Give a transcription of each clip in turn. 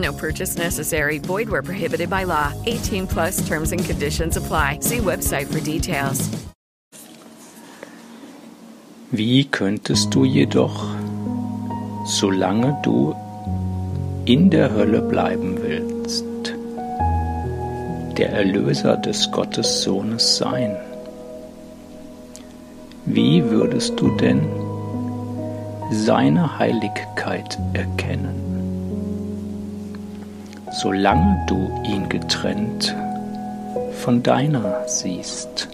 No purchase necessary. Void where prohibited by law. 18 plus terms and conditions apply. See website for details. Wie könntest du jedoch, solange du in der Hölle bleiben willst, der Erlöser des Gottessohnes sein? Wie würdest du denn seine Heiligkeit erkennen, solange du ihn getrennt von deiner siehst?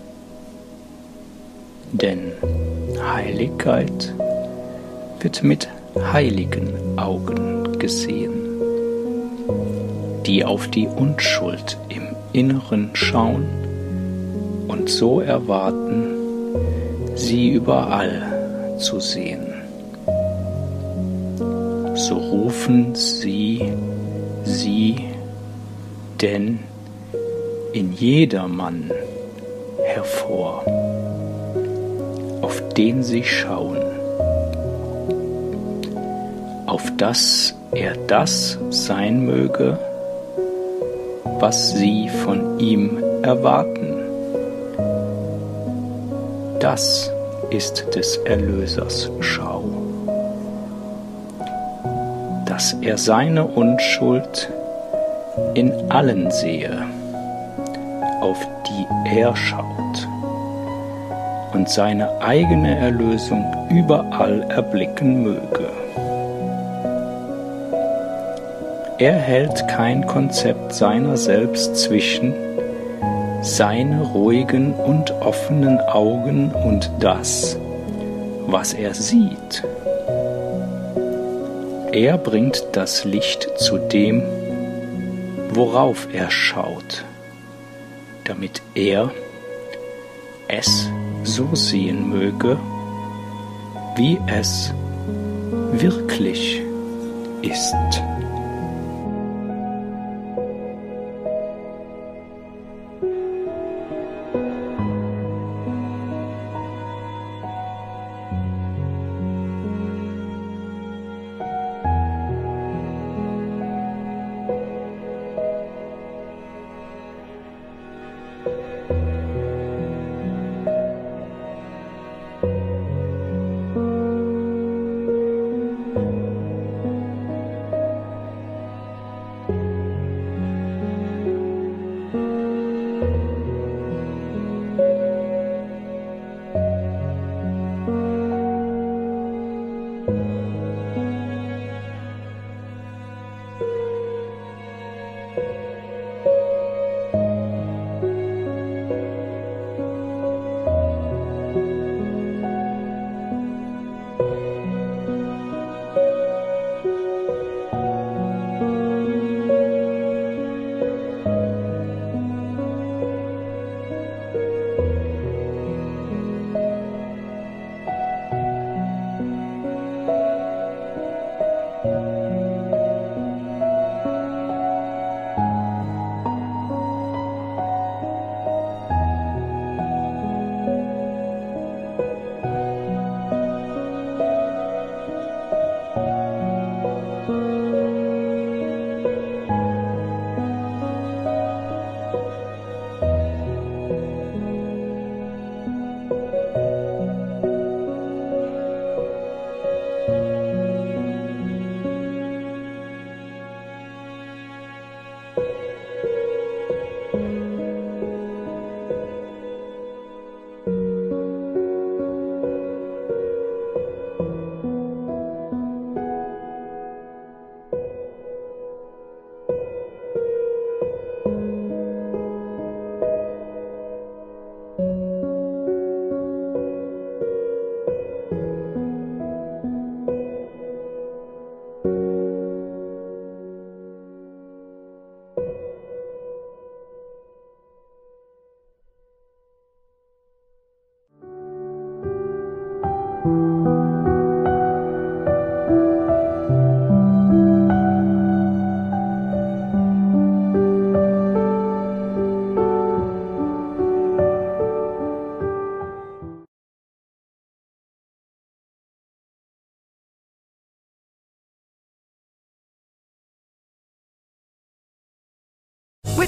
Denn Heiligkeit wird mit heiligen Augen gesehen, die auf die Unschuld im Inneren schauen und so erwarten, sie überall zu sehen. So rufen sie denn in jedermann hervor auf den sie schauen, auf dass er das sein möge, was sie von ihm erwarten. Das ist des Erlösers Schau, dass er seine Unschuld in allen sehe, auf die er schaut und seine eigene Erlösung überall erblicken möge. Er hält kein Konzept seiner selbst zwischen seine ruhigen und offenen Augen und das, was er sieht. Er bringt das Licht zu dem, worauf er schaut, damit er es so sehen möge, wie es wirklich ist.